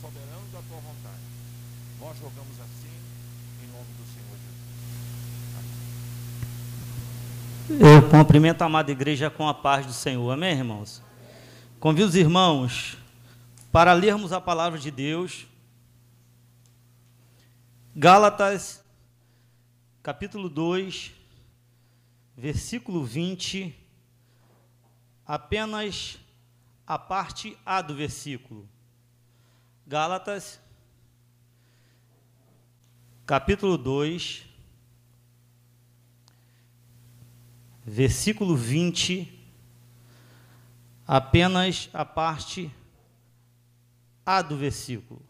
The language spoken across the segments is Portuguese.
soberano da tua vontade. Nós rogamos assim, em nome do Senhor Jesus. Amém. Eu cumprimento a amada igreja com a paz do Senhor. Amém, irmãos? Convido os irmãos para lermos a palavra de Deus. Gálatas, capítulo 2, versículo 20, apenas a parte A do versículo. Gálatas, capítulo 2, versículo 20, apenas a parte A do versículo.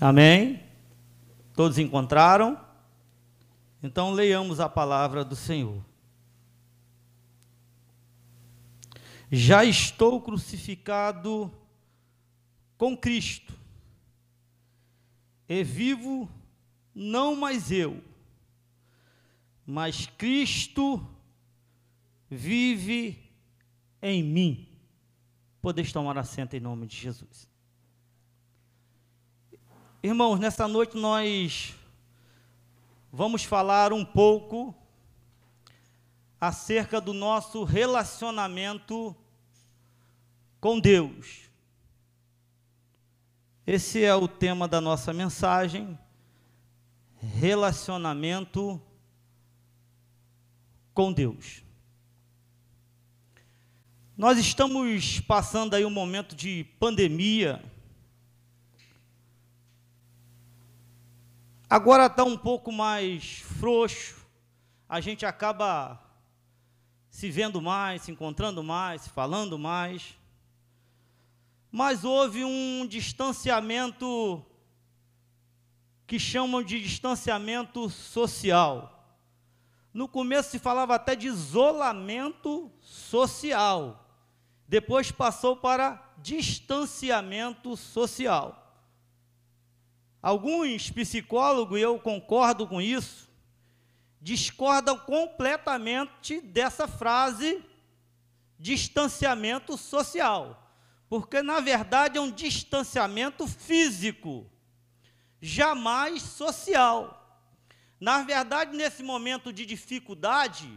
Amém? Todos encontraram? Então leiamos a palavra do Senhor. Já estou crucificado com Cristo, e vivo não mais eu, mas Cristo vive em mim. Podeis tomar assento em nome de Jesus. Irmãos, nessa noite nós vamos falar um pouco acerca do nosso relacionamento com Deus. Esse é o tema da nossa mensagem: relacionamento com Deus. Nós estamos passando aí um momento de pandemia Agora está um pouco mais frouxo, a gente acaba se vendo mais, se encontrando mais, se falando mais. Mas houve um distanciamento que chamam de distanciamento social. No começo se falava até de isolamento social. Depois passou para distanciamento social. Alguns psicólogos, e eu concordo com isso, discordam completamente dessa frase distanciamento social, porque na verdade é um distanciamento físico, jamais social. Na verdade, nesse momento de dificuldade,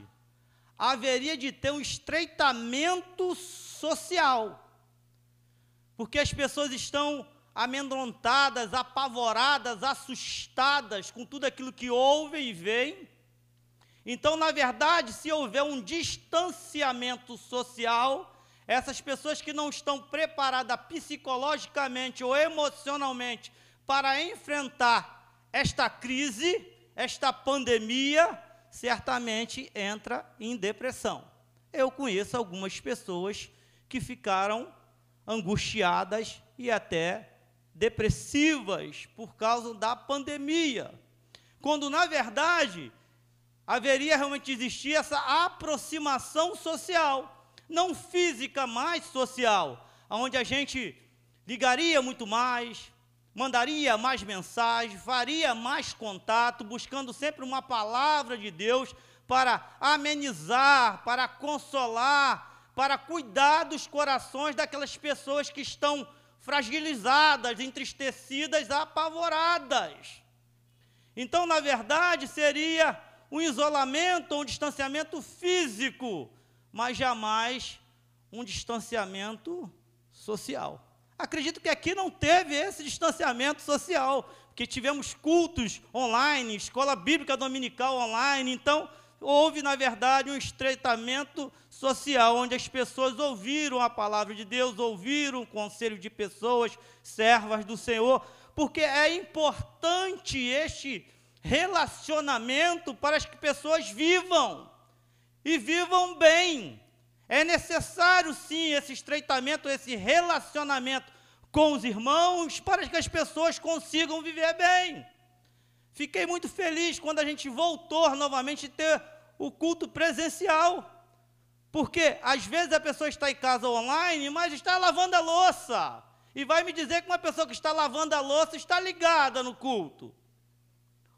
haveria de ter um estreitamento social, porque as pessoas estão amedrontadas, apavoradas, assustadas com tudo aquilo que ouvem e veem. Então, na verdade, se houver um distanciamento social, essas pessoas que não estão preparadas psicologicamente ou emocionalmente para enfrentar esta crise, esta pandemia, certamente entra em depressão. Eu conheço algumas pessoas que ficaram angustiadas e até depressivas por causa da pandemia, quando na verdade haveria realmente existir essa aproximação social, não física, mas social, onde a gente ligaria muito mais, mandaria mais mensagens, faria mais contato, buscando sempre uma palavra de Deus para amenizar, para consolar, para cuidar dos corações daquelas pessoas que estão fragilizadas, entristecidas, apavoradas. Então, na verdade, seria um isolamento, um distanciamento físico, mas jamais um distanciamento social. Acredito que aqui não teve esse distanciamento social, porque tivemos cultos online, escola bíblica dominical online, então houve, na verdade, um estreitamento social, onde as pessoas ouviram a palavra de Deus, ouviram o conselho de pessoas, servas do Senhor, porque é importante este relacionamento para que pessoas vivam e vivam bem. É necessário sim esse estreitamento, esse relacionamento com os irmãos, para que as pessoas consigam viver bem. Fiquei muito feliz quando a gente voltou novamente a ter o culto presencial. Porque às vezes a pessoa está em casa online, mas está lavando a louça. E vai me dizer que uma pessoa que está lavando a louça está ligada no culto.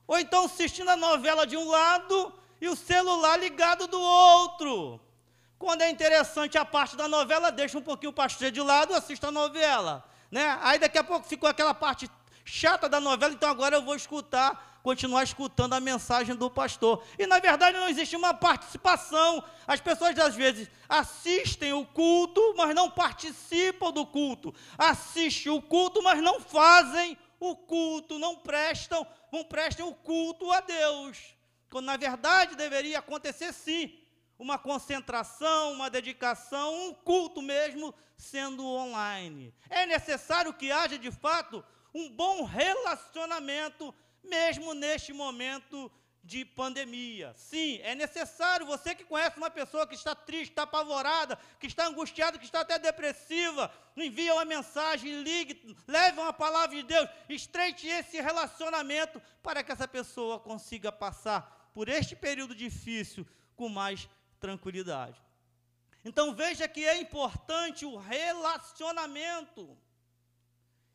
Ou então assistindo a novela de um lado e o celular ligado do outro. Quando é interessante a parte da novela, deixa um pouquinho o pastor de lado, assista a novela. Né? Aí daqui a pouco ficou aquela parte chata da novela, então agora eu vou escutar, continuar escutando a mensagem do pastor. E na verdade não existe uma participação. As pessoas às vezes assistem o culto, mas não participam do culto. Assistem o culto, mas não fazem o culto, não prestam, não prestem o culto a Deus. Quando na verdade deveria acontecer sim uma concentração, uma dedicação, um culto mesmo sendo online. É necessário que haja de fato um bom relacionamento, mesmo neste momento de pandemia. Sim, é necessário. Você que conhece uma pessoa que está triste, está apavorada, que está angustiada, que está até depressiva, envia uma mensagem, ligue, leve uma palavra de Deus, estreite esse relacionamento para que essa pessoa consiga passar por este período difícil com mais tranquilidade. Então veja que é importante o relacionamento.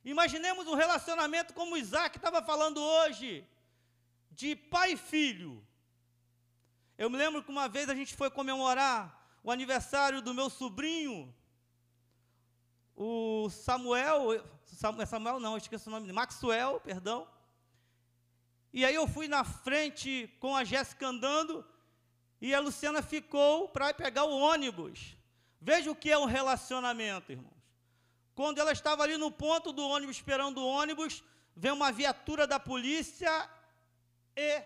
Imaginemos um relacionamento como Isaac estava falando hoje, de pai e filho. Eu me lembro que uma vez a gente foi comemorar o aniversário do meu sobrinho, o Samuel, Samuel não, esqueci o nome Maxwell, perdão. E aí eu fui na frente com a Jéssica andando, e a Luciana ficou para pegar o ônibus. Veja o que é um relacionamento, irmãos. Quando ela estava ali no ponto do ônibus, esperando o ônibus, vem uma viatura da polícia e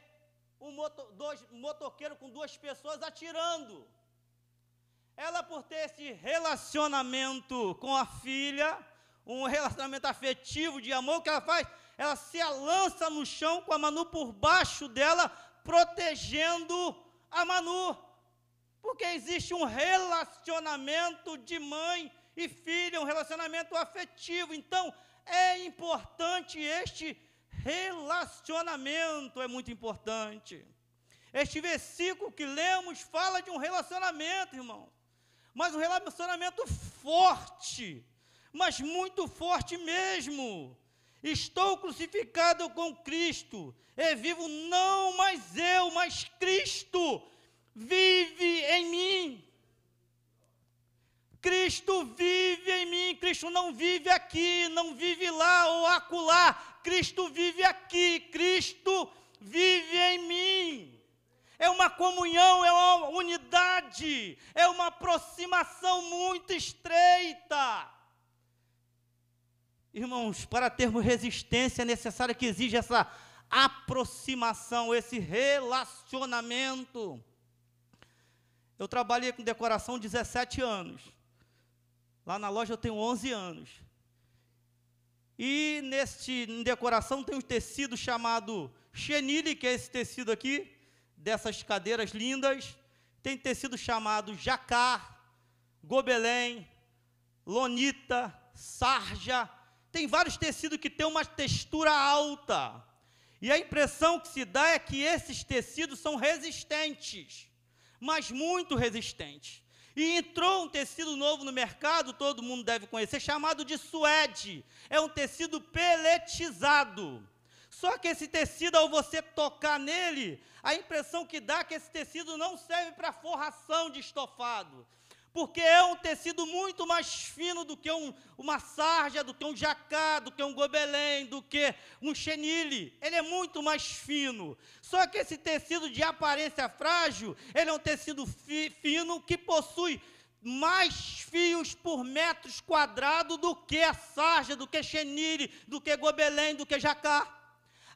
um, moto, dois, motoqueiro com duas pessoas atirando. Ela, por ter esse relacionamento com a filha, um relacionamento afetivo de amor, o que ela faz? Ela se lança no chão com a Manu por baixo dela, protegendo a Manu, porque existe um relacionamento de mãe e filha, um relacionamento afetivo. Então, é importante este relacionamento, é muito importante. Este versículo que lemos fala de um relacionamento, irmão, mas um relacionamento forte, mas muito forte mesmo. Estou crucificado com Cristo, e vivo não mais eu, mas Cristo vive em mim. Cristo vive em mim, Cristo não vive aqui, não vive lá ou acolá, Cristo vive aqui, Cristo vive em mim. É uma comunhão, é uma unidade, é uma aproximação muito estreita. Irmãos, para termos resistência é necessário que exija essa aproximação, esse relacionamento. Eu trabalhei com decoração 17 anos. Lá na loja eu tenho 11 anos. E neste em decoração tem um tecido chamado chenille, que é esse tecido aqui, dessas cadeiras lindas. Tem tecido chamado jacar, gobelém, lonita, sarja, tem vários tecidos que têm uma textura alta. E a impressão que se dá é que esses tecidos são resistentes, mas muito resistentes. E entrou um tecido novo no mercado, todo mundo deve conhecer, chamado de suede. É um tecido peletizado. Só que esse tecido, ao você tocar nele, a impressão que dá é que esse tecido não serve para forração de estofado porque é um tecido muito mais fino do que um, uma sarja, do que um jacá, do que um gobelém, do que um chenille. Ele é muito mais fino. Só que esse tecido de aparência frágil, ele é um tecido fi, fino que possui mais fios por metros quadrados do que a sarja, do que chenille, do que gobelém, do que jacá.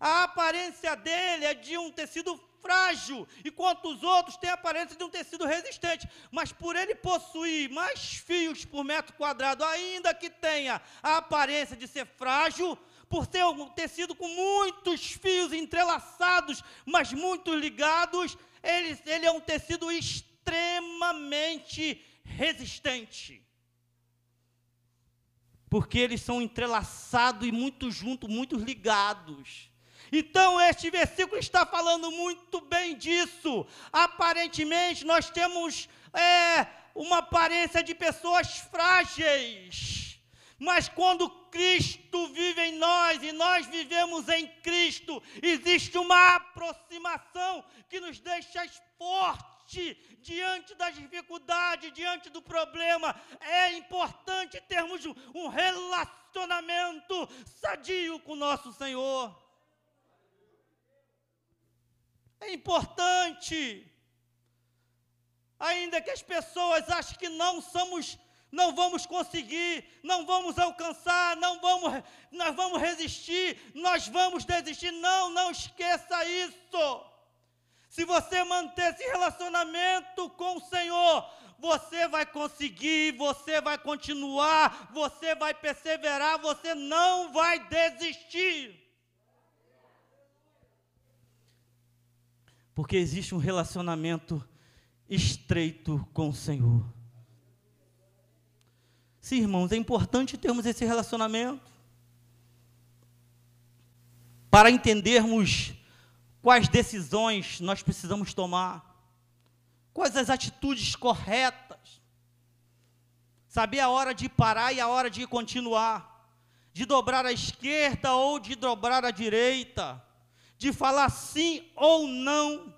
A aparência dele é de um tecido frágil, enquanto os outros têm a aparência de um tecido resistente. Mas por ele possuir mais fios por metro quadrado, ainda que tenha a aparência de ser frágil, por ter um tecido com muitos fios entrelaçados, mas muito ligados, ele, ele é um tecido extremamente resistente. Porque eles são entrelaçados e muito juntos, muito ligados. Então, este versículo está falando muito bem disso. Aparentemente, nós temos é, uma aparência de pessoas frágeis. Mas quando Cristo vive em nós e nós vivemos em Cristo, existe uma aproximação que nos deixa forte diante das dificuldades, diante do problema. É importante termos um relacionamento sadio com nosso Senhor. É importante. Ainda que as pessoas achem que não somos não vamos conseguir, não vamos alcançar, não vamos, nós vamos resistir, nós vamos desistir. Não, não esqueça isso. Se você manter esse relacionamento com o Senhor, você vai conseguir, você vai continuar, você vai perseverar, você não vai desistir. Porque existe um relacionamento estreito com o Senhor. Sim, irmãos, é importante termos esse relacionamento para entendermos quais decisões nós precisamos tomar, quais as atitudes corretas, saber a hora de parar e a hora de continuar, de dobrar à esquerda ou de dobrar à direita, de falar sim ou não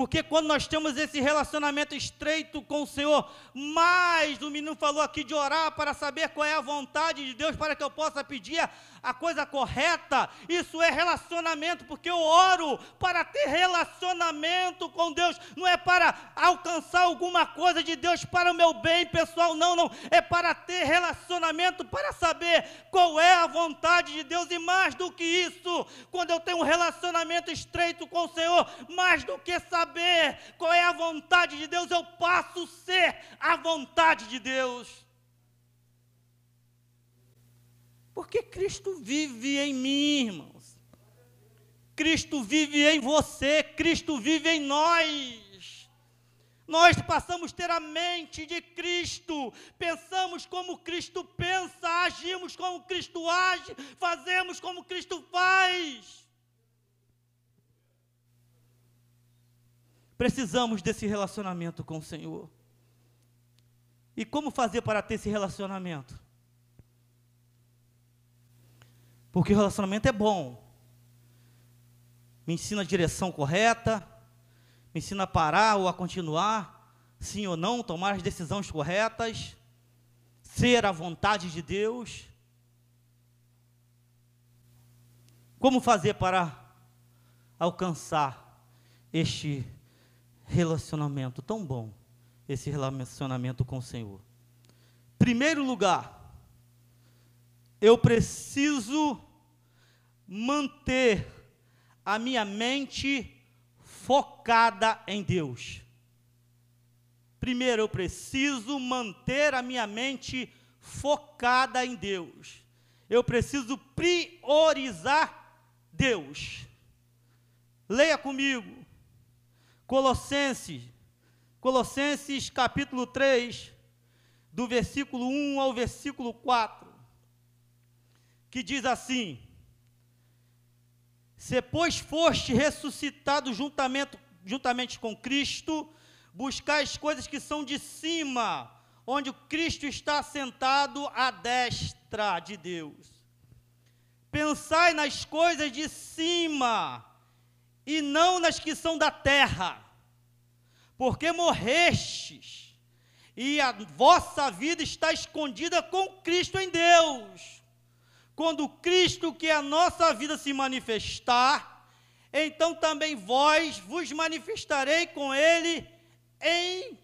porque quando nós temos esse relacionamento estreito com o Senhor, mais o menino falou aqui de orar para saber qual é a vontade de Deus para que eu possa pedir a coisa correta, isso é relacionamento, porque eu oro para ter relacionamento com Deus, não é para alcançar alguma coisa de Deus para o meu bem pessoal, não, não, é para ter relacionamento, para saber qual é a vontade de Deus, e mais do que isso, quando eu tenho um relacionamento estreito com o Senhor, mais do que saber qual é a vontade de Deus, eu passo a ser a vontade de Deus. Porque Cristo vive em mim, irmãos. Cristo vive em você, Cristo vive em nós. Nós passamos a ter a mente de Cristo, pensamos como Cristo pensa, agimos como Cristo age, fazemos como Cristo faz. Precisamos desse relacionamento com o Senhor. E como fazer para ter esse relacionamento? Porque o relacionamento é bom. Me ensina a direção correta, me ensina a parar ou a continuar, sim ou não, tomar as decisões corretas, ser a vontade de Deus. Como fazer para alcançar este relacionamento tão bom, esse relacionamento com o Senhor? Primeiro lugar, eu preciso manter a minha mente focada em Deus. Primeiro, eu preciso manter a minha mente focada em Deus. Eu preciso priorizar Deus. Leia comigo. Colossenses, Colossenses capítulo 3, do versículo 1 ao versículo 4 que diz assim: Se, pois, foste ressuscitado juntamente, juntamente com Cristo, buscai as coisas que são de cima, onde Cristo está sentado à destra de Deus. Pensai nas coisas de cima, e não nas que são da terra, porque morrestes, e a vossa vida está escondida com Cristo em Deus quando Cristo, que é a nossa vida, se manifestar, então também vós vos manifestarei com Ele em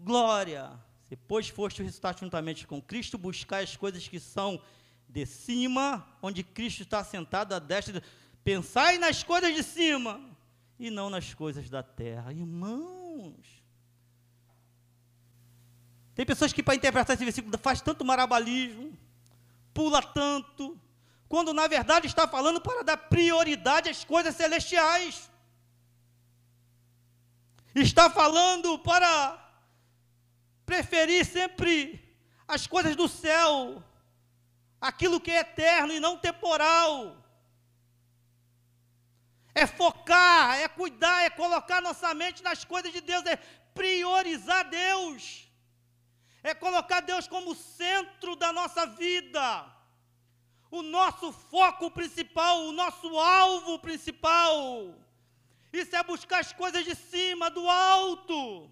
glória. Depois foste ressuscitado juntamente com Cristo, buscar as coisas que são de cima, onde Cristo está sentado à destra. Pensai nas coisas de cima e não nas coisas da terra. Irmãos, tem pessoas que, para interpretar esse versículo, faz tanto marabalismo pula tanto, quando na verdade está falando para dar prioridade às coisas celestiais. Está falando para preferir sempre as coisas do céu, aquilo que é eterno e não temporal. É focar, é cuidar, é colocar nossa mente nas coisas de Deus, é priorizar Deus é colocar Deus como centro da nossa vida, o nosso foco principal, o nosso alvo principal. Isso é buscar as coisas de cima, do alto.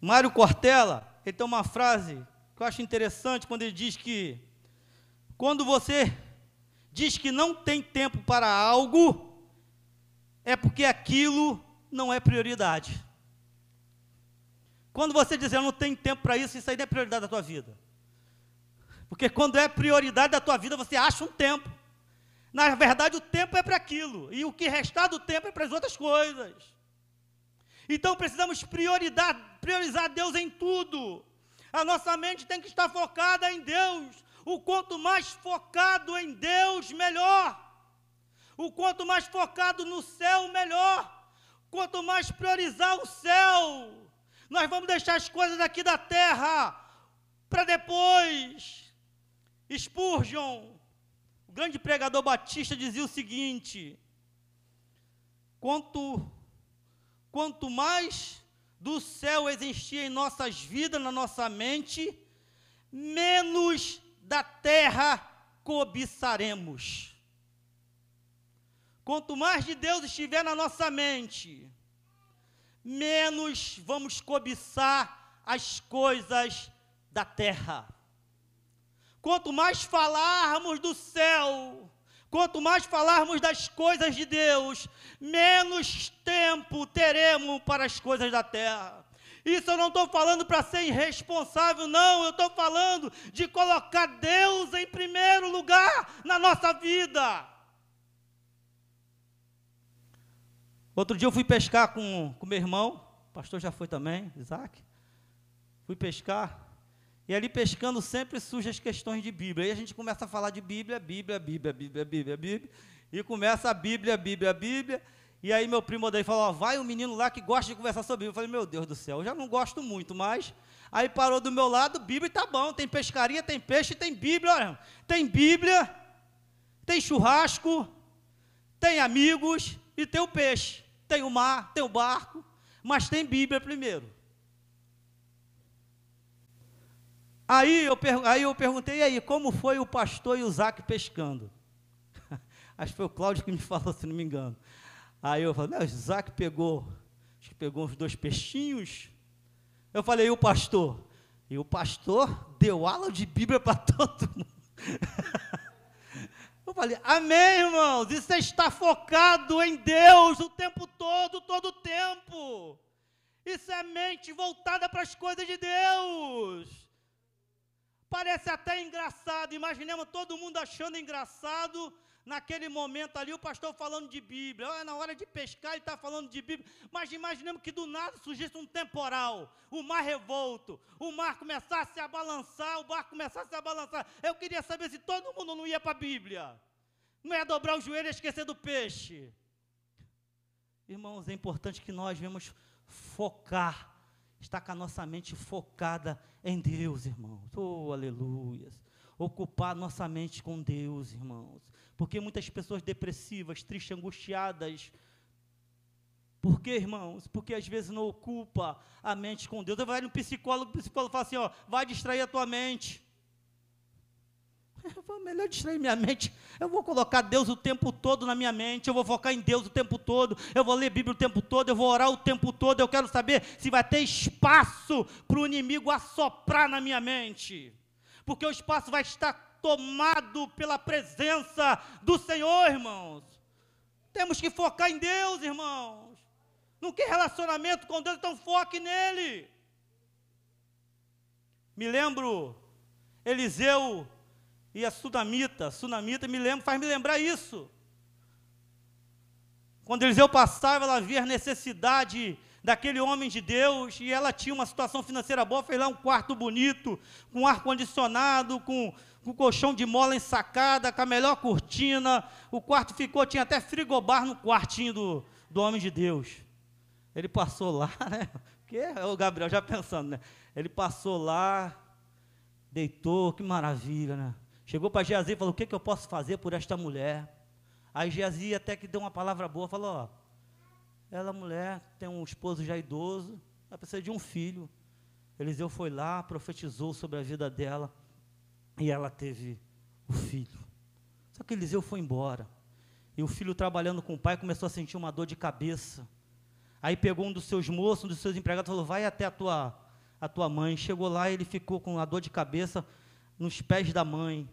Mário Cortella, ele tem uma frase que eu acho interessante quando ele diz que quando você diz que não tem tempo para algo, é porque aquilo não é prioridade. Quando você diz eu não tenho tempo para isso, isso aí não é prioridade da tua vida. Porque quando é prioridade da tua vida, você acha um tempo. Na verdade, o tempo é para aquilo, e o que restar do tempo é para as outras coisas. Então precisamos priorizar Deus em tudo. A nossa mente tem que estar focada em Deus. O quanto mais focado em Deus, melhor. O quanto mais focado no céu, melhor. Quanto mais priorizar o céu, nós vamos deixar as coisas aqui da terra para depois. Spurgeon, o grande pregador batista, dizia o seguinte: quanto, quanto mais do céu existir em nossas vidas, na nossa mente, menos da terra cobiçaremos. Quanto mais de Deus estiver na nossa mente, menos vamos cobiçar as coisas da terra. Quanto mais falarmos do céu, quanto mais falarmos das coisas de Deus, menos tempo teremos para as coisas da terra. Isso eu não estou falando para ser irresponsável, não. Eu estou falando de colocar Deus em primeiro lugar na nossa vida. Outro dia eu fui pescar com, com meu irmão, o pastor já foi também, Isaac. Fui pescar, e ali pescando sempre surgem as questões de Bíblia. Aí a gente começa a falar de Bíblia, Bíblia, Bíblia, Bíblia, Bíblia, Bíblia. E começa a Bíblia, Bíblia, Bíblia. E aí meu primo daí falou, ó, vai um menino lá que gosta de conversar sobre Bíblia. Eu falei, meu Deus do céu, eu já não gosto muito, mas... Aí parou do meu lado, Bíblia tá bom, tem pescaria, tem peixe, tem Bíblia, olha. Tem Bíblia, tem churrasco, tem amigos e tem o peixe tem o mar, tem o barco, mas tem Bíblia primeiro. Aí eu, aí eu perguntei, e aí, como foi o pastor e o Zac pescando? Acho que foi o Cláudio que me falou, se não me engano. Aí eu falei, não, Zac pegou, acho que pegou uns dois peixinhos. Eu falei, e o pastor? E o pastor deu aula de Bíblia para todo mundo. Eu falei, amém, irmãos. Isso é estar focado em Deus o tempo todo, todo o tempo. Isso é mente voltada para as coisas de Deus. Parece até engraçado. Imaginemos todo mundo achando engraçado naquele momento ali, o pastor falando de Bíblia. Na hora de pescar, ele está falando de Bíblia. Mas imaginemos que do nada surgisse um temporal, o mar revolto, o mar começasse a balançar, o barco começasse a balançar. Eu queria saber se todo mundo não ia para a Bíblia. Não ia dobrar o joelho e esquecer do peixe. Irmãos, é importante que nós vemos focar, estar com a nossa mente focada em Deus, irmãos. Oh, aleluias ocupar nossa mente com Deus, irmãos. Porque muitas pessoas depressivas, tristes, angustiadas. Por quê, irmãos? Porque às vezes não ocupa a mente com Deus. Vai no psicólogo, o psicólogo fala assim: ó, vai distrair a tua mente. Eu vou melhor distrair minha mente. Eu vou colocar Deus o tempo todo na minha mente. Eu vou focar em Deus o tempo todo. Eu vou ler Bíblia o tempo todo. Eu vou orar o tempo todo. Eu quero saber se vai ter espaço para o inimigo assoprar na minha mente porque o espaço vai estar tomado pela presença do Senhor, irmãos. Temos que focar em Deus, irmãos. Não quer relacionamento com Deus, então foque nele. Me lembro, Eliseu e a Sunamita, Sunamita me lembro, faz me lembrar isso. Quando Eliseu passava, ela via a necessidade daquele homem de Deus, e ela tinha uma situação financeira boa, fez lá um quarto bonito, com ar-condicionado, com, com colchão de mola ensacada, com a melhor cortina, o quarto ficou, tinha até frigobar no quartinho do, do homem de Deus. Ele passou lá, né? Que é o Gabriel já pensando, né? Ele passou lá, deitou, que maravilha, né? Chegou para Geazi e falou: O que, que eu posso fazer por esta mulher? Aí Geazi até que deu uma palavra boa, falou: Ó, ela, mulher, tem um esposo já idoso, ela precisa de um filho. Eliseu foi lá, profetizou sobre a vida dela, e ela teve o filho. Só que Eliseu foi embora. E o filho trabalhando com o pai começou a sentir uma dor de cabeça. Aí pegou um dos seus moços, um dos seus empregados, e falou: Vai até a tua, a tua mãe. Chegou lá, ele ficou com a dor de cabeça nos pés da mãe.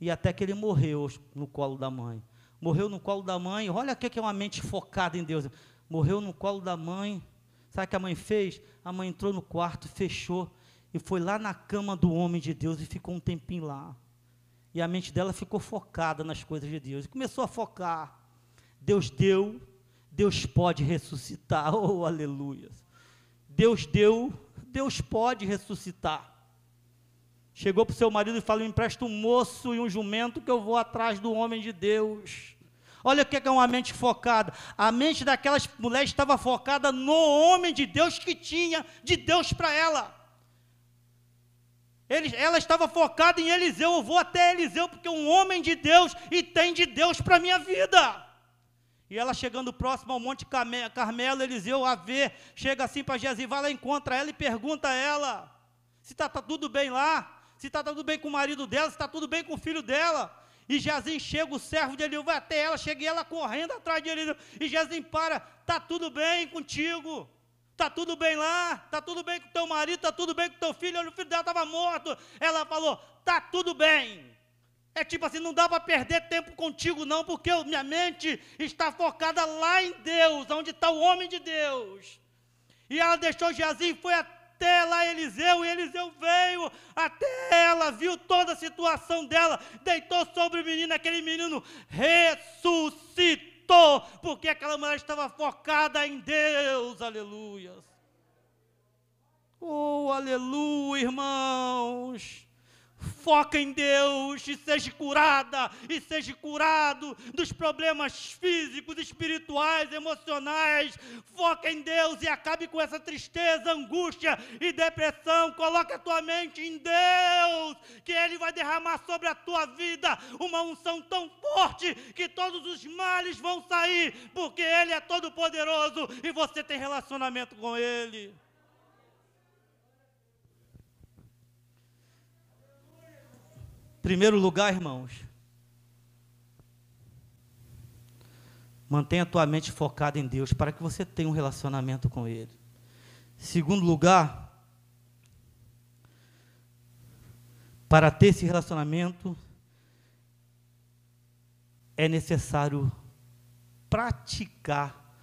E até que ele morreu no colo da mãe. Morreu no colo da mãe. Olha o que é uma mente focada em Deus. Morreu no colo da mãe. Sabe o que a mãe fez? A mãe entrou no quarto, fechou e foi lá na cama do homem de Deus e ficou um tempinho lá. E a mente dela ficou focada nas coisas de Deus. E começou a focar. Deus deu, Deus pode ressuscitar. Oh, aleluia. Deus deu, Deus pode ressuscitar. Chegou para o seu marido e falou: empresta um moço e um jumento que eu vou atrás do homem de Deus. Olha o que é uma mente focada. A mente daquelas mulheres estava focada no homem de Deus que tinha de Deus para ela. Ela estava focada em Eliseu. Eu vou até Eliseu porque é um homem de Deus e tem de Deus para a minha vida. E ela chegando próximo ao Monte Carmelo, Eliseu a vê, chega assim para Jezim, vai lá, encontra ela e pergunta a ela se está tá tudo bem lá, se está tá tudo bem com o marido dela, se está tudo bem com o filho dela. E Jezim chega, o servo de Eliseu vai até ela, chega ela correndo atrás de Eliseu. E Jezim para, está tudo bem contigo. Está tudo bem lá, está tudo bem com teu marido, está tudo bem com teu filho, o filho dela estava morto. Ela falou, está tudo bem. É tipo assim, não dá para perder tempo contigo não, porque minha mente está focada lá em Deus, onde está o homem de Deus. E ela deixou Geazi e foi até lá Eliseu, e Eliseu veio até ela, viu toda a situação dela, deitou sobre o menino, aquele menino ressuscitou porque aquela mulher estava focada em Deus, aleluia. Oh, aleluia, irmãos. Foca em Deus e seja curada e seja curado dos problemas físicos, espirituais, emocionais. Foca em Deus e acabe com essa tristeza, angústia e depressão. Coloque a tua mente em Deus, que Ele vai derramar sobre a tua vida uma unção tão forte que todos os males vão sair, porque Ele é todo poderoso e você tem relacionamento com Ele. Primeiro lugar, irmãos, mantenha a tua mente focada em Deus para que você tenha um relacionamento com Ele. Segundo lugar, para ter esse relacionamento, é necessário praticar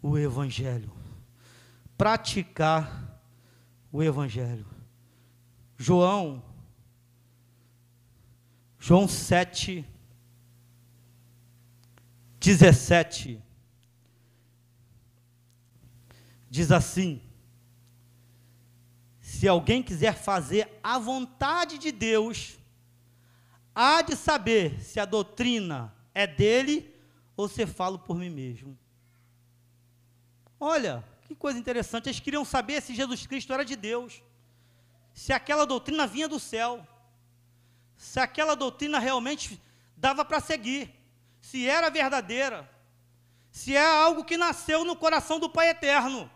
o Evangelho. Praticar o Evangelho. João João 7, 17. Diz assim: Se alguém quiser fazer a vontade de Deus, há de saber se a doutrina é dele ou se falo por mim mesmo. Olha, que coisa interessante. Eles queriam saber se Jesus Cristo era de Deus, se aquela doutrina vinha do céu se aquela doutrina realmente dava para seguir, se era verdadeira, se é algo que nasceu no coração do Pai Eterno.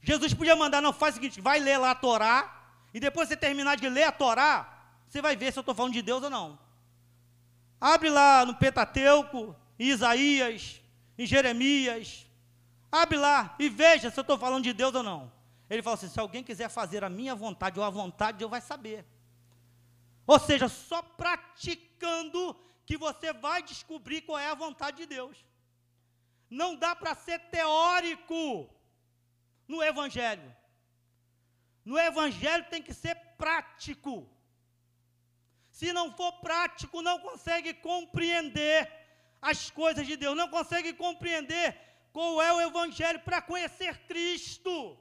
Jesus podia mandar, não, faz o seguinte, vai ler lá a Torá, e depois você terminar de ler a Torá, você vai ver se eu estou falando de Deus ou não. Abre lá no Pentateuco, em Isaías, em Jeremias, abre lá e veja se eu estou falando de Deus ou não. Ele fala assim: se alguém quiser fazer a minha vontade ou a vontade, Deus vai saber. Ou seja, só praticando que você vai descobrir qual é a vontade de Deus. Não dá para ser teórico no Evangelho. No Evangelho tem que ser prático. Se não for prático, não consegue compreender as coisas de Deus, não consegue compreender qual é o Evangelho para conhecer Cristo.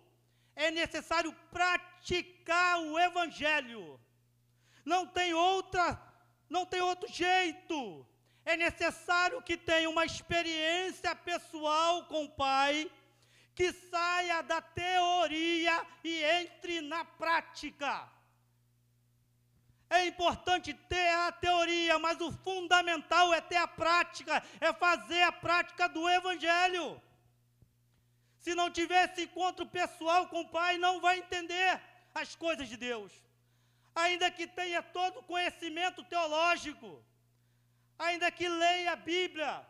É necessário praticar o Evangelho. Não tem outra, não tem outro jeito. É necessário que tenha uma experiência pessoal com o Pai, que saia da teoria e entre na prática. É importante ter a teoria, mas o fundamental é ter a prática, é fazer a prática do Evangelho. Se não tiver esse encontro pessoal com o Pai, não vai entender as coisas de Deus ainda que tenha todo o conhecimento teológico, ainda que leia a Bíblia,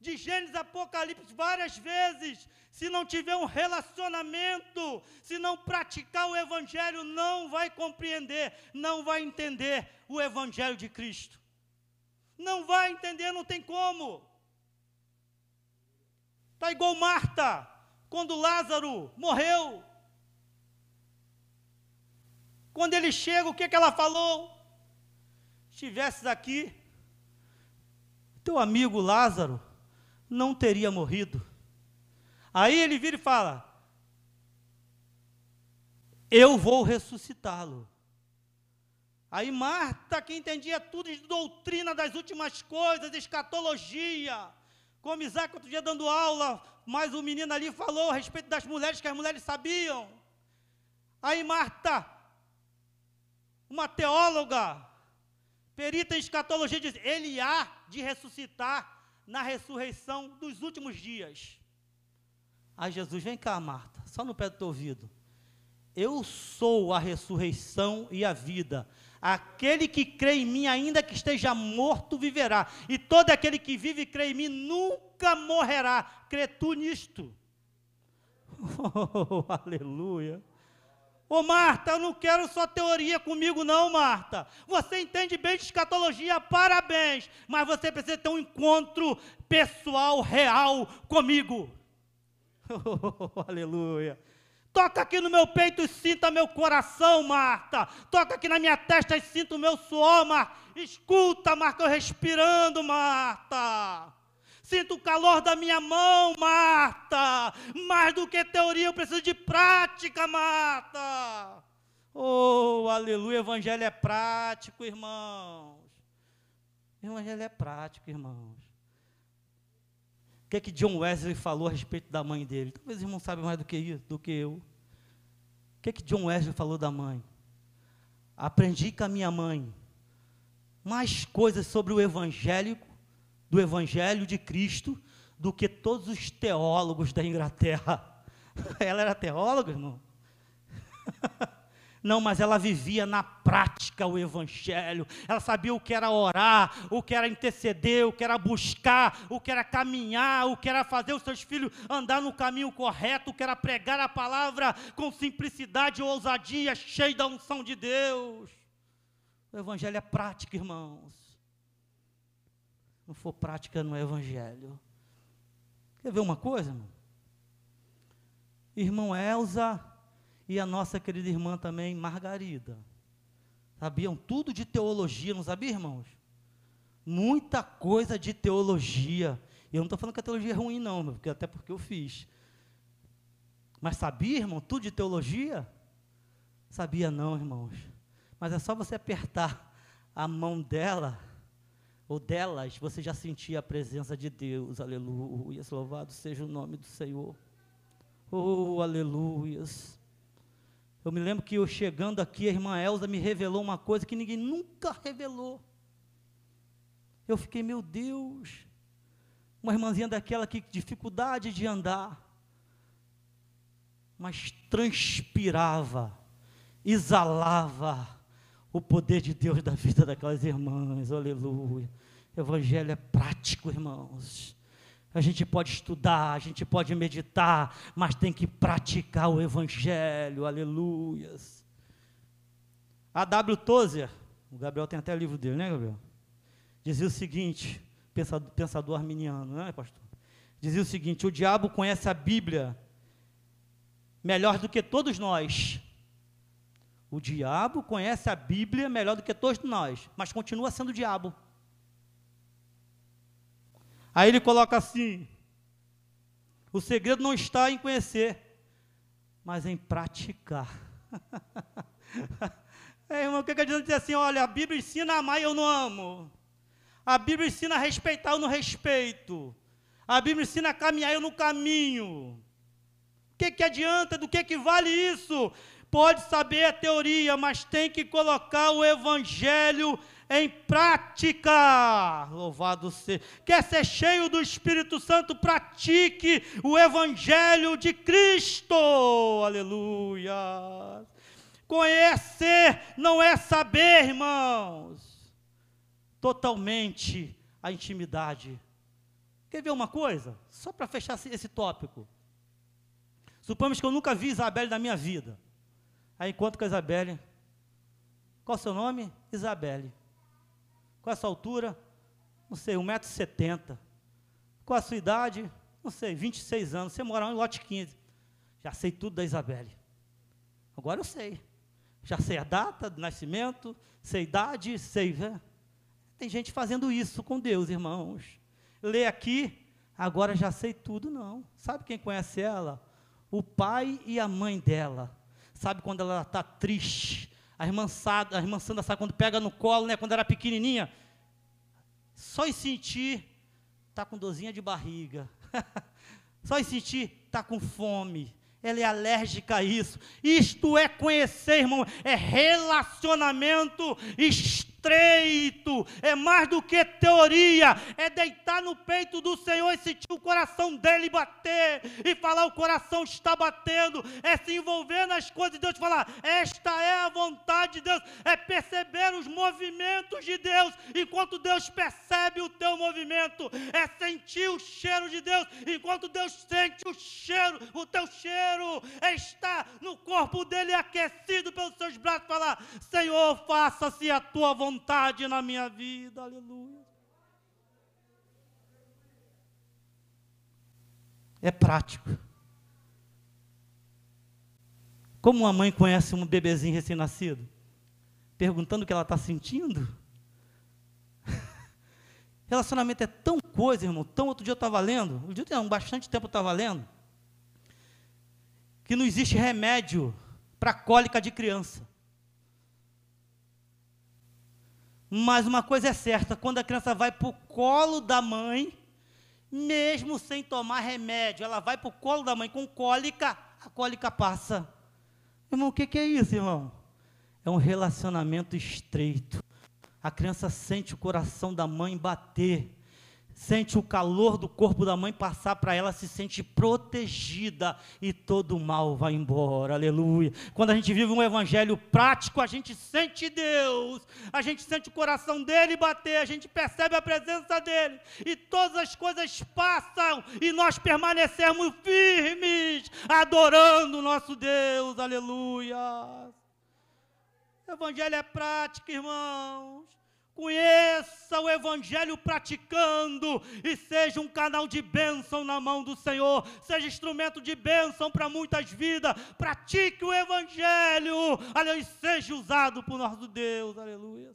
de Gênesis Apocalipse várias vezes, se não tiver um relacionamento, se não praticar o Evangelho, não vai compreender, não vai entender o Evangelho de Cristo. Não vai entender, não tem como. Está igual Marta, quando Lázaro morreu. Quando ele chega, o que, que ela falou? Estivesses aqui, teu amigo Lázaro não teria morrido. Aí ele vira e fala: Eu vou ressuscitá-lo. Aí Marta, que entendia tudo de doutrina das últimas coisas, escatologia, como Isaac outro dia dando aula, mas o menino ali falou a respeito das mulheres que as mulheres sabiam. Aí Marta, uma teóloga, perita em escatologia, diz: Ele há de ressuscitar na ressurreição dos últimos dias. Aí Jesus, vem cá, Marta, só no pé do teu ouvido. Eu sou a ressurreição e a vida. Aquele que crê em mim, ainda que esteja morto, viverá. E todo aquele que vive e crê em mim nunca morrerá. Crê tu nisto. Oh, aleluia. Ô Marta, eu não quero só teoria comigo, não, Marta. Você entende bem de escatologia, parabéns. Mas você precisa ter um encontro pessoal, real comigo. Oh, aleluia. Toca aqui no meu peito e sinta meu coração, Marta. Toca aqui na minha testa e sinta o meu suor, Marta. Escuta, Marta, eu respirando, Marta. Sinta o calor da minha mão, Marta. Mais do que teoria, eu preciso de prática, Marta. Oh, aleluia, o evangelho é prático, irmãos. O evangelho é prático, irmãos. O que é que John Wesley falou a respeito da mãe dele? Talvez o irmão saiba mais do que, isso, do que eu. O que é que John Wesley falou da mãe? Aprendi com a minha mãe mais coisas sobre o evangelho, do evangelho de Cristo, do que todos os teólogos da Inglaterra. Ela era teóloga, irmão? Não, mas ela vivia na prática o Evangelho. Ela sabia o que era orar, o que era interceder, o que era buscar, o que era caminhar, o que era fazer os seus filhos andar no caminho correto, o que era pregar a palavra com simplicidade e ousadia, cheio da unção de Deus. O Evangelho é prática, irmãos. Não for prática no Evangelho. Quer ver uma coisa, irmão? Irmão Elza e a nossa querida irmã também, Margarida. Sabiam tudo de teologia, não sabia, irmãos? Muita coisa de teologia. E eu não estou falando que a teologia é ruim, não, porque, até porque eu fiz. Mas sabia, irmão, tudo de teologia? Sabia não, irmãos. Mas é só você apertar a mão dela, ou delas, você já sentia a presença de Deus. Aleluia. Louvado seja o nome do Senhor. Oh, aleluias. Eu me lembro que eu chegando aqui, a irmã Elza me revelou uma coisa que ninguém nunca revelou. Eu fiquei, meu Deus, uma irmãzinha daquela que dificuldade de andar, mas transpirava, exalava o poder de Deus da vida daquelas irmãs, aleluia. Evangelho é prático, irmãos. A gente pode estudar, a gente pode meditar, mas tem que praticar o Evangelho, aleluias. A W. Tozer, o Gabriel tem até livro dele, né, Gabriel? Dizia o seguinte, pensador, pensador arminiano, né, pastor? Dizia o seguinte: o diabo conhece a Bíblia melhor do que todos nós. O diabo conhece a Bíblia melhor do que todos nós, mas continua sendo o diabo. Aí ele coloca assim: o segredo não está em conhecer, mas em praticar. é, irmão, o que, que adianta dizer assim? Olha, a Bíblia ensina a amar e eu não amo. A Bíblia ensina a respeitar, eu não respeito. A Bíblia ensina a caminhar, eu não caminho. O que, que adianta? Do que, que vale isso? Pode saber a teoria, mas tem que colocar o Evangelho em prática. Louvado seja. Quer ser cheio do Espírito Santo? Pratique o Evangelho de Cristo. Aleluia. Conhecer não é saber, irmãos. totalmente a intimidade. Quer ver uma coisa? Só para fechar esse tópico. Supomos que eu nunca vi Isabelle na minha vida. Aí encontro com a Isabelle. Qual o seu nome? Isabelle. Qual é a sua altura? Não sei, 1,70m. Qual a sua idade? Não sei, 26 anos. Você mora em lote 15. Já sei tudo da Isabelle. Agora eu sei. Já sei a data do nascimento, sei a idade, sei. Tem gente fazendo isso com Deus, irmãos. Lê aqui, agora já sei tudo, não. Sabe quem conhece ela? O pai e a mãe dela. Sabe quando ela está triste? A irmã, a irmã Sandra sabe quando pega no colo, né, quando era pequenininha. Só em sentir, está com dorzinha de barriga. Só em sentir, está com fome ela é alérgica a isso. Isto é conhecer, irmão, é relacionamento estreito, é mais do que teoria, é deitar no peito do Senhor e sentir o coração dele bater e falar: o coração está batendo, é se envolver nas coisas de Deus, falar: esta é a vontade de Deus, é perceber os movimentos de Deus, enquanto Deus percebe o teu movimento, é sentir o cheiro de Deus, enquanto Deus sente o cheiro, o teu cheiro, é estar no corpo dele aquecido pelos seus braços, falar: Senhor, faça-se a tua vontade vontade na minha vida, aleluia. É prático. Como uma mãe conhece um bebezinho recém-nascido? Perguntando o que ela está sentindo? Relacionamento é tão coisa, irmão. Tão outro dia eu estava lendo, dia não, bastante tempo eu estava lendo, que não existe remédio para cólica de criança. Mas uma coisa é certa: quando a criança vai para o colo da mãe, mesmo sem tomar remédio, ela vai para o colo da mãe com cólica, a cólica passa. Irmão, o que, que é isso, irmão? É um relacionamento estreito. A criança sente o coração da mãe bater sente o calor do corpo da mãe passar para ela, se sente protegida e todo o mal vai embora. Aleluia. Quando a gente vive um evangelho prático, a gente sente Deus, a gente sente o coração dele bater, a gente percebe a presença dele e todas as coisas passam e nós permanecemos firmes, adorando o nosso Deus. Aleluia. O evangelho é prático, irmãos. Conheça o Evangelho praticando e seja um canal de bênção na mão do Senhor, seja instrumento de bênção para muitas vidas. Pratique o Evangelho, aleluia, seja usado por nosso Deus, aleluia.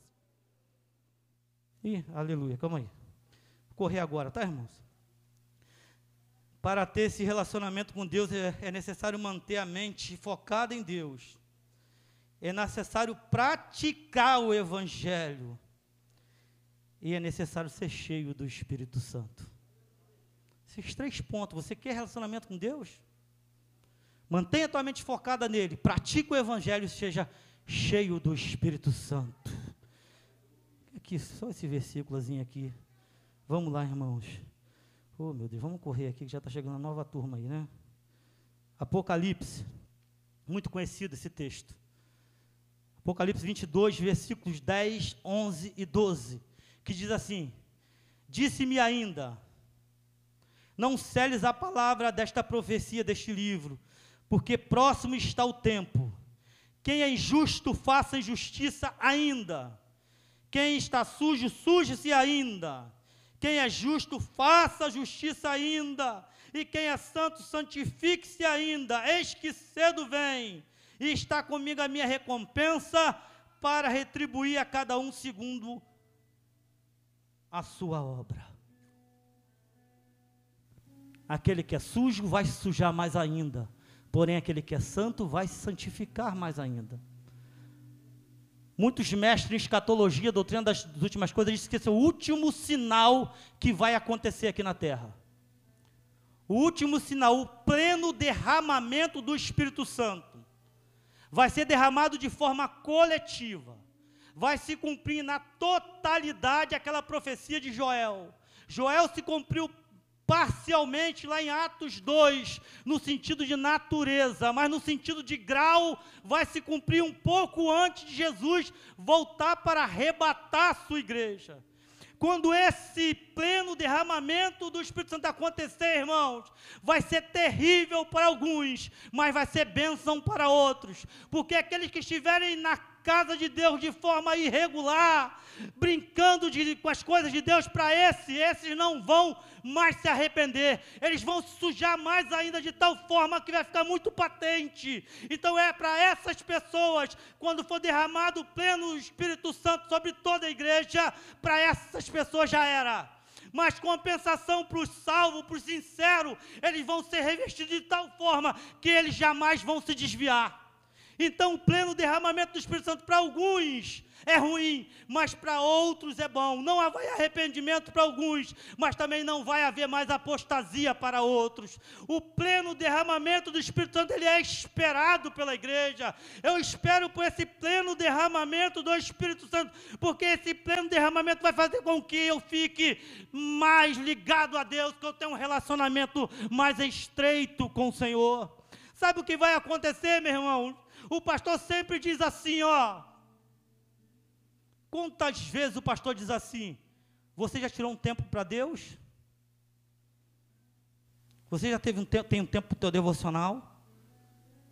Ih, aleluia, calma aí. Correr agora, tá, irmãos? Para ter esse relacionamento com Deus é, é necessário manter a mente focada em Deus. É necessário praticar o Evangelho e é necessário ser cheio do Espírito Santo. Esses três pontos. Você quer relacionamento com Deus? Mantenha a tua mente focada nele. Pratique o Evangelho e seja cheio do Espírito Santo. Aqui, só esse versículozinho aqui. Vamos lá, irmãos. Oh, meu Deus, vamos correr aqui que já está chegando a nova turma aí, né? Apocalipse. Muito conhecido esse texto. Apocalipse 22, versículos 10, 11 e 12 que diz assim: Disse-me ainda, não celes a palavra desta profecia, deste livro, porque próximo está o tempo. Quem é injusto, faça injustiça ainda. Quem está sujo, suje-se ainda. Quem é justo, faça justiça ainda. E quem é santo, santifique-se ainda. Eis que cedo vem, e está comigo a minha recompensa para retribuir a cada um segundo a sua obra. Aquele que é sujo vai se sujar mais ainda, porém aquele que é santo vai se santificar mais ainda. Muitos mestres em escatologia, doutrina das, das últimas coisas, dizem que esse é o último sinal que vai acontecer aqui na terra. O último sinal, o pleno derramamento do Espírito Santo, vai ser derramado de forma coletiva vai se cumprir na totalidade aquela profecia de Joel. Joel se cumpriu parcialmente lá em Atos 2, no sentido de natureza, mas no sentido de grau, vai se cumprir um pouco antes de Jesus voltar para arrebatar a sua igreja. Quando esse pleno derramamento do Espírito Santo acontecer, irmãos, vai ser terrível para alguns, mas vai ser bênção para outros, porque aqueles que estiverem na casa de Deus de forma irregular, brincando de, com as coisas de Deus, para esse, esses não vão mais se arrepender, eles vão se sujar mais ainda de tal forma que vai ficar muito patente. Então é para essas pessoas, quando for derramado o pleno Espírito Santo sobre toda a igreja, para essas pessoas já era mas compensação para os salvos, para os sinceros, eles vão ser revestidos de tal forma que eles jamais vão se desviar. Então, o pleno derramamento do Espírito Santo para alguns é ruim, mas para outros é bom. Não vai arrependimento para alguns, mas também não vai haver mais apostasia para outros. O pleno derramamento do Espírito Santo ele é esperado pela igreja. Eu espero por esse pleno derramamento do Espírito Santo, porque esse pleno derramamento vai fazer com que eu fique mais ligado a Deus, que eu tenha um relacionamento mais estreito com o Senhor. Sabe o que vai acontecer, meu irmão? O pastor sempre diz assim, ó. Quantas vezes o pastor diz assim? Você já tirou um tempo para Deus? Você já teve um tem um tempo para o teu devocional?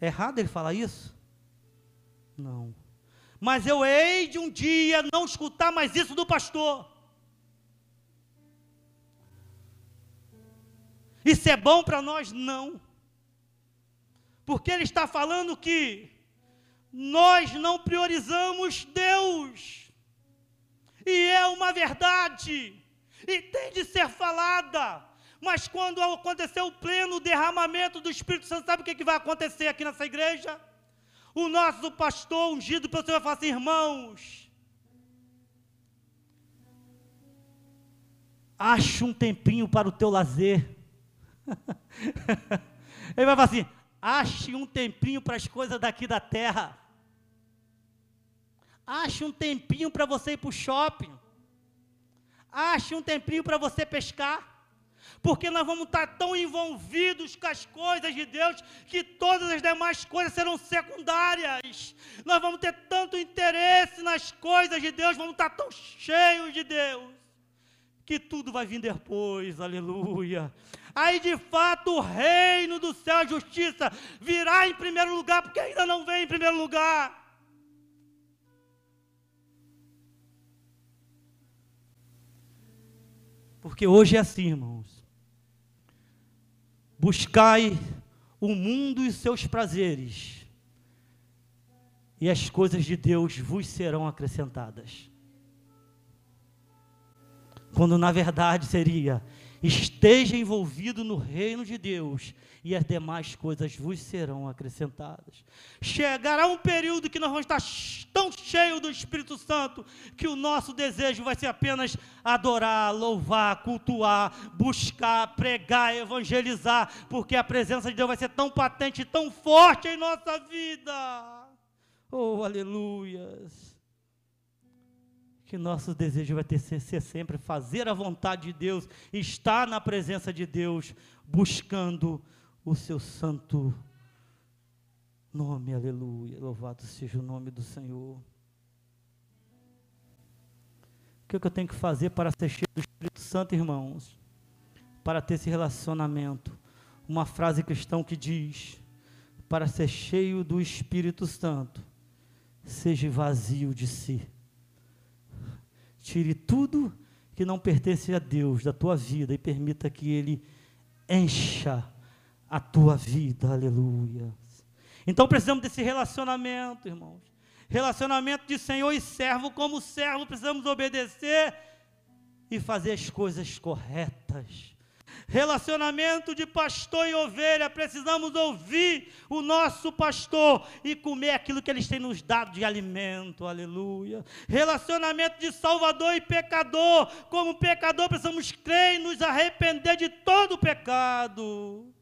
É errado ele falar isso? Não. Mas eu hei de um dia não escutar mais isso do pastor. Isso é bom para nós? Não. Porque ele está falando que nós não priorizamos Deus. E é uma verdade, e tem de ser falada. Mas quando acontecer o pleno derramamento do Espírito Santo, sabe o que, vai acontecer aqui nessa igreja? O nosso pastor ungido pelo Senhor vai falar assim, irmãos, ache um tempinho para o teu lazer. Ele vai falar assim, ache um tempinho para as coisas daqui da terra. Ache um tempinho para você ir para o shopping. Ache um tempinho para você pescar. Porque nós vamos estar tão envolvidos com as coisas de Deus que todas as demais coisas serão secundárias. Nós vamos ter tanto interesse nas coisas de Deus, vamos estar tão cheios de Deus, que tudo vai vir depois, aleluia. Aí de fato o reino do céu, a justiça, virá em primeiro lugar, porque ainda não vem em primeiro lugar. Porque hoje é assim, irmãos. Buscai o mundo e seus prazeres, e as coisas de Deus vos serão acrescentadas. Quando na verdade seria: esteja envolvido no reino de Deus e as demais coisas vos serão acrescentadas. Chegará um período que nós vamos estar tão cheios do Espírito Santo que o nosso desejo vai ser apenas adorar, louvar, cultuar, buscar, pregar, evangelizar, porque a presença de Deus vai ser tão patente, tão forte em nossa vida. Oh, aleluias que nosso desejo vai ter ser, ser, sempre fazer a vontade de Deus, estar na presença de Deus, buscando o seu santo nome, aleluia. Louvado seja o nome do Senhor. O que, é que eu tenho que fazer para ser cheio do Espírito Santo, irmãos? Para ter esse relacionamento. Uma frase cristã que diz: para ser cheio do Espírito Santo, seja vazio de si. Tire tudo que não pertence a Deus da tua vida e permita que Ele encha a tua vida, aleluia. Então precisamos desse relacionamento, irmãos. Relacionamento de Senhor e servo, como servo precisamos obedecer e fazer as coisas corretas. Relacionamento de pastor e ovelha, precisamos ouvir o nosso pastor e comer aquilo que eles têm nos dado de alimento, aleluia. Relacionamento de salvador e pecador, como pecador precisamos crer e nos arrepender de todo o pecado.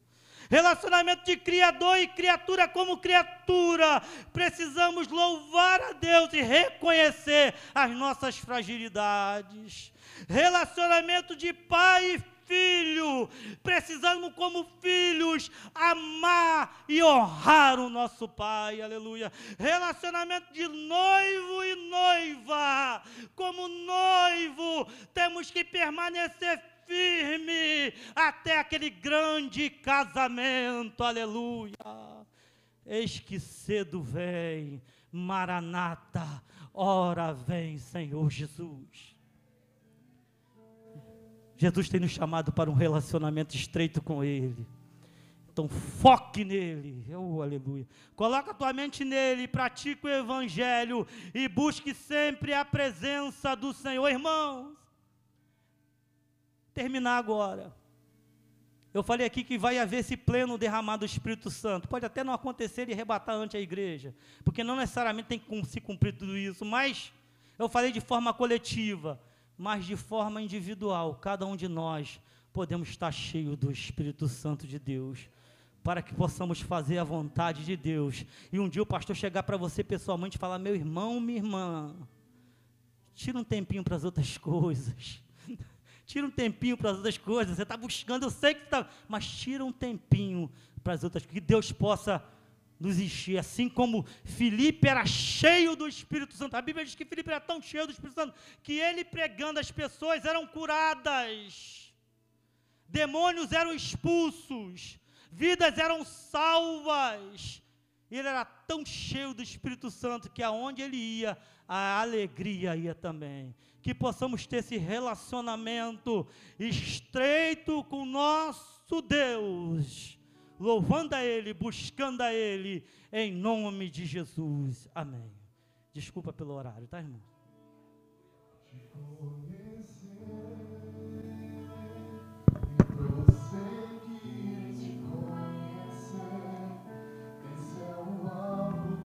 Relacionamento de criador e criatura como criatura. Precisamos louvar a Deus e reconhecer as nossas fragilidades. Relacionamento de pai filho. Precisamos, como filhos, amar e honrar o nosso Pai. Aleluia. Relacionamento de noivo e noiva. Como noivo, temos que permanecer firme até aquele grande casamento. Aleluia. Eis que cedo vem, Maranata, ora vem, Senhor Jesus. Jesus tem nos chamado para um relacionamento estreito com Ele. Então foque nele, oh, aleluia. Coloca a tua mente nele, pratique o evangelho e busque sempre a presença do Senhor, irmãos. Terminar agora. Eu falei aqui que vai haver esse pleno derramado do Espírito Santo. Pode até não acontecer e arrebatar ante a igreja, porque não necessariamente tem que se cumprir tudo isso, mas eu falei de forma coletiva, mas de forma individual. Cada um de nós podemos estar cheio do Espírito Santo de Deus, para que possamos fazer a vontade de Deus. E um dia o pastor chegar para você pessoalmente e falar: meu irmão, minha irmã, tira um tempinho para as outras coisas. Tira um tempinho para as outras coisas. Você está buscando, eu sei que está, mas tira um tempinho para as outras que Deus possa nos encher, assim como Filipe era cheio do Espírito Santo. A Bíblia diz que Filipe era tão cheio do Espírito Santo que ele pregando as pessoas eram curadas, demônios eram expulsos, vidas eram salvas. Ele era tão cheio do Espírito Santo que aonde ele ia, a alegria ia também que possamos ter esse relacionamento estreito com nosso Deus, louvando a Ele, buscando a Ele, em nome de Jesus. Amém. Desculpa pelo horário, tá, irmão?